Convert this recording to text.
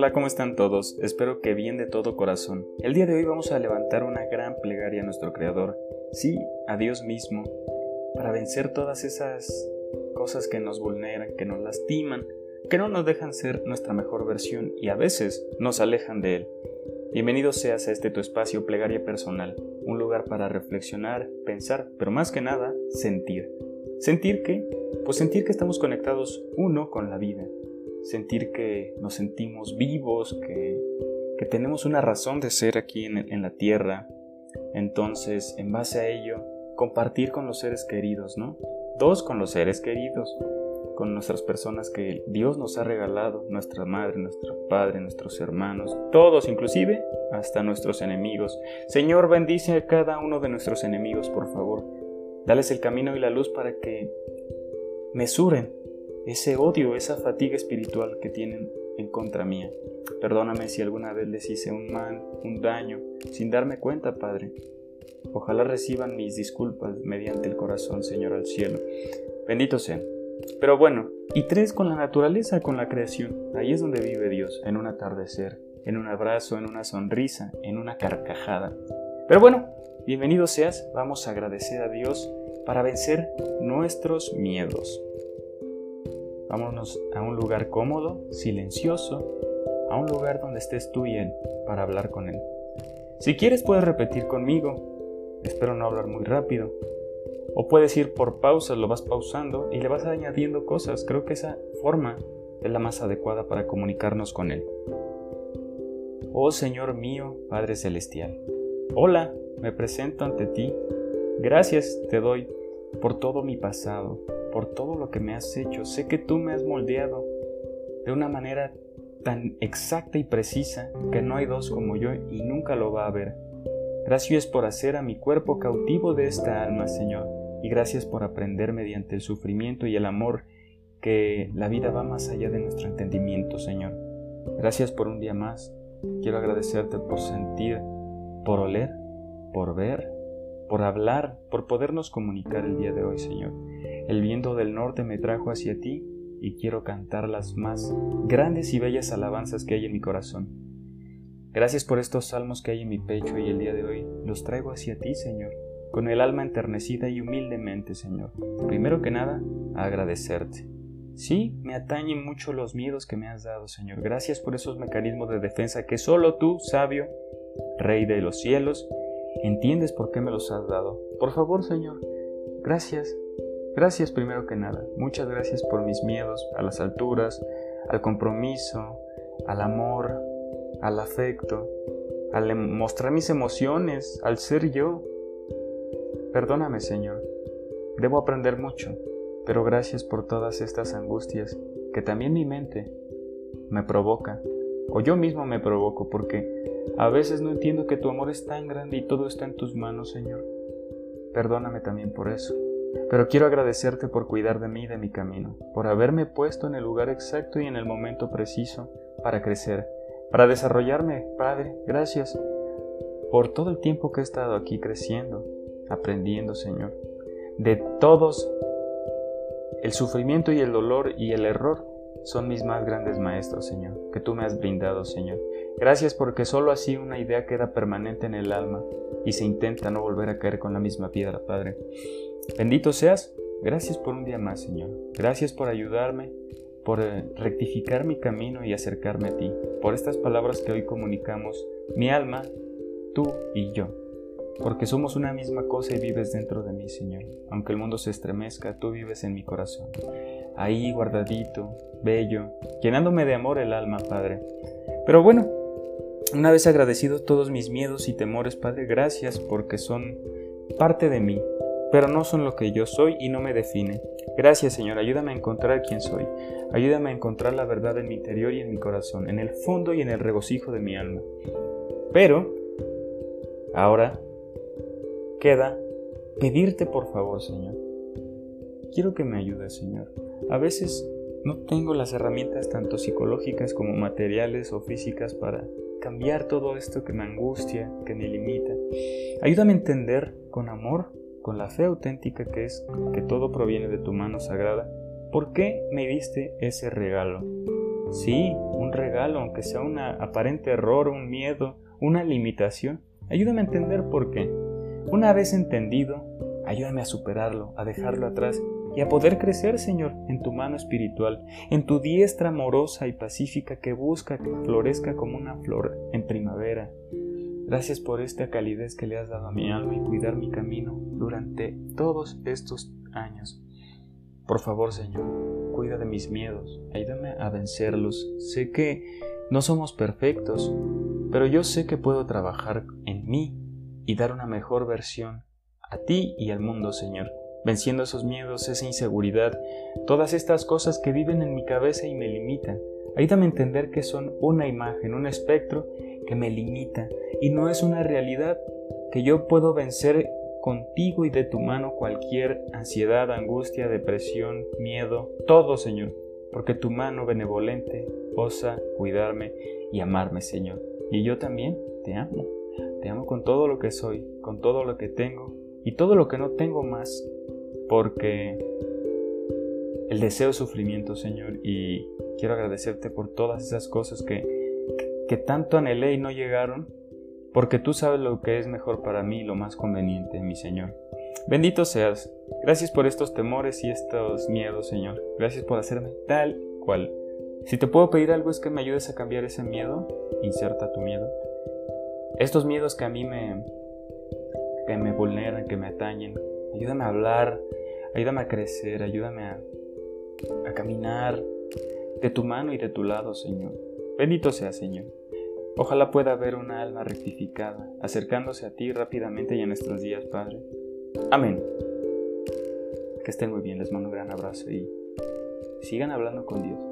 hola, ¿cómo están todos? Espero que bien de todo corazón. El día de hoy vamos a levantar una gran plegaria a nuestro Creador, sí, a Dios mismo, para vencer todas esas cosas que nos vulneran, que nos lastiman, que no nos dejan ser nuestra mejor versión y a veces nos alejan de Él. Bienvenido seas a este tu espacio plegaria personal, un lugar para reflexionar, pensar, pero más que nada, sentir. ¿Sentir qué? Pues sentir que estamos conectados uno con la vida, sentir que nos sentimos vivos, que, que tenemos una razón de ser aquí en, en la tierra. Entonces, en base a ello, compartir con los seres queridos, ¿no? Dos, con los seres queridos, con nuestras personas que Dios nos ha regalado, nuestra madre, nuestro padre, nuestros hermanos, todos, inclusive hasta nuestros enemigos. Señor, bendice a cada uno de nuestros enemigos, por favor. Dales el camino y la luz para que mesuren ese odio, esa fatiga espiritual que tienen en contra mía. Perdóname si alguna vez les hice un mal, un daño, sin darme cuenta, Padre. Ojalá reciban mis disculpas mediante el corazón, Señor, al cielo. Bendito sea. Pero bueno, y tres con la naturaleza, con la creación. Ahí es donde vive Dios, en un atardecer, en un abrazo, en una sonrisa, en una carcajada. Pero bueno, bienvenido seas, vamos a agradecer a Dios para vencer nuestros miedos. Vámonos a un lugar cómodo, silencioso, a un lugar donde estés tú y él para hablar con él. Si quieres puedes repetir conmigo, espero no hablar muy rápido, o puedes ir por pausas, lo vas pausando y le vas añadiendo cosas. Creo que esa forma es la más adecuada para comunicarnos con Él. Oh Señor mío, Padre Celestial. Hola, me presento ante ti. Gracias te doy por todo mi pasado, por todo lo que me has hecho. Sé que tú me has moldeado de una manera tan exacta y precisa que no hay dos como yo y nunca lo va a haber. Gracias por hacer a mi cuerpo cautivo de esta alma, Señor, y gracias por aprender mediante el sufrimiento y el amor que la vida va más allá de nuestro entendimiento, Señor. Gracias por un día más. Quiero agradecerte por sentir, por oler, por ver, por hablar, por podernos comunicar el día de hoy, Señor. El viento del norte me trajo hacia ti y quiero cantar las más grandes y bellas alabanzas que hay en mi corazón. Gracias por estos salmos que hay en mi pecho y el día de hoy los traigo hacia ti, Señor, con el alma enternecida y humildemente, Señor. Primero que nada, agradecerte. Sí, me atañen mucho los miedos que me has dado, Señor. Gracias por esos mecanismos de defensa que solo tú, sabio, Rey de los cielos, entiendes por qué me los has dado. Por favor, Señor, gracias. Gracias primero que nada. Muchas gracias por mis miedos a las alturas, al compromiso, al amor, al afecto, al em, mostrar mis emociones, al ser yo. Perdóname, Señor. Debo aprender mucho, pero gracias por todas estas angustias que también mi mente me provoca, o yo mismo me provoco, porque a veces no entiendo que tu amor es tan grande y todo está en tus manos, Señor. Perdóname también por eso. Pero quiero agradecerte por cuidar de mí y de mi camino, por haberme puesto en el lugar exacto y en el momento preciso para crecer, para desarrollarme, Padre. Gracias por todo el tiempo que he estado aquí creciendo, aprendiendo, Señor. De todos, el sufrimiento y el dolor y el error son mis más grandes maestros, Señor, que tú me has brindado, Señor. Gracias porque solo así una idea queda permanente en el alma y se intenta no volver a caer con la misma piedra, Padre. Bendito seas. Gracias por un día más, Señor. Gracias por ayudarme, por eh, rectificar mi camino y acercarme a ti, por estas palabras que hoy comunicamos, mi alma, tú y yo. Porque somos una misma cosa y vives dentro de mí, Señor. Aunque el mundo se estremezca, tú vives en mi corazón. Ahí guardadito, bello, llenándome de amor el alma, Padre. Pero bueno, una vez agradecido todos mis miedos y temores, Padre, gracias porque son parte de mí, pero no son lo que yo soy y no me define. Gracias Señor, ayúdame a encontrar quién soy. Ayúdame a encontrar la verdad en mi interior y en mi corazón, en el fondo y en el regocijo de mi alma. Pero, ahora, queda pedirte por favor, Señor. Quiero que me ayudes, Señor. A veces no tengo las herramientas tanto psicológicas como materiales o físicas para cambiar todo esto que me angustia, que me limita. Ayúdame a entender con amor con la fe auténtica que es que todo proviene de tu mano sagrada, ¿por qué me diste ese regalo? Sí, un regalo, aunque sea un aparente error, un miedo, una limitación. Ayúdame a entender por qué. Una vez entendido, ayúdame a superarlo, a dejarlo atrás y a poder crecer, Señor, en tu mano espiritual, en tu diestra amorosa y pacífica que busca que florezca como una flor en primavera. Gracias por esta calidez que le has dado a mi alma y cuidar mi camino durante todos estos años. Por favor, Señor, cuida de mis miedos, ayúdame a vencerlos. Sé que no somos perfectos, pero yo sé que puedo trabajar en mí y dar una mejor versión a ti y al mundo, Señor venciendo esos miedos, esa inseguridad, todas estas cosas que viven en mi cabeza y me limitan. Ayúdame a entender que son una imagen, un espectro que me limita y no es una realidad, que yo puedo vencer contigo y de tu mano cualquier ansiedad, angustia, depresión, miedo, todo, Señor, porque tu mano benevolente osa cuidarme y amarme, Señor. Y yo también te amo, te amo con todo lo que soy, con todo lo que tengo y todo lo que no tengo más, porque el deseo es sufrimiento, Señor, y quiero agradecerte por todas esas cosas que, que tanto anhelé y no llegaron, porque tú sabes lo que es mejor para mí y lo más conveniente, mi Señor. Bendito seas. Gracias por estos temores y estos miedos, Señor. Gracias por hacerme tal cual. Si te puedo pedir algo es que me ayudes a cambiar ese miedo. Inserta tu miedo. Estos miedos que a mí me, que me vulneran, que me atañen. Ayúdame a hablar Ayúdame a crecer, ayúdame a, caminar de tu mano y de tu lado, Señor. Bendito sea, Señor. Ojalá pueda haber una alma rectificada, acercándose a ti rápidamente y en nuestros días, Padre. Amén. Que estén muy bien, les mando un gran abrazo y sigan hablando con Dios.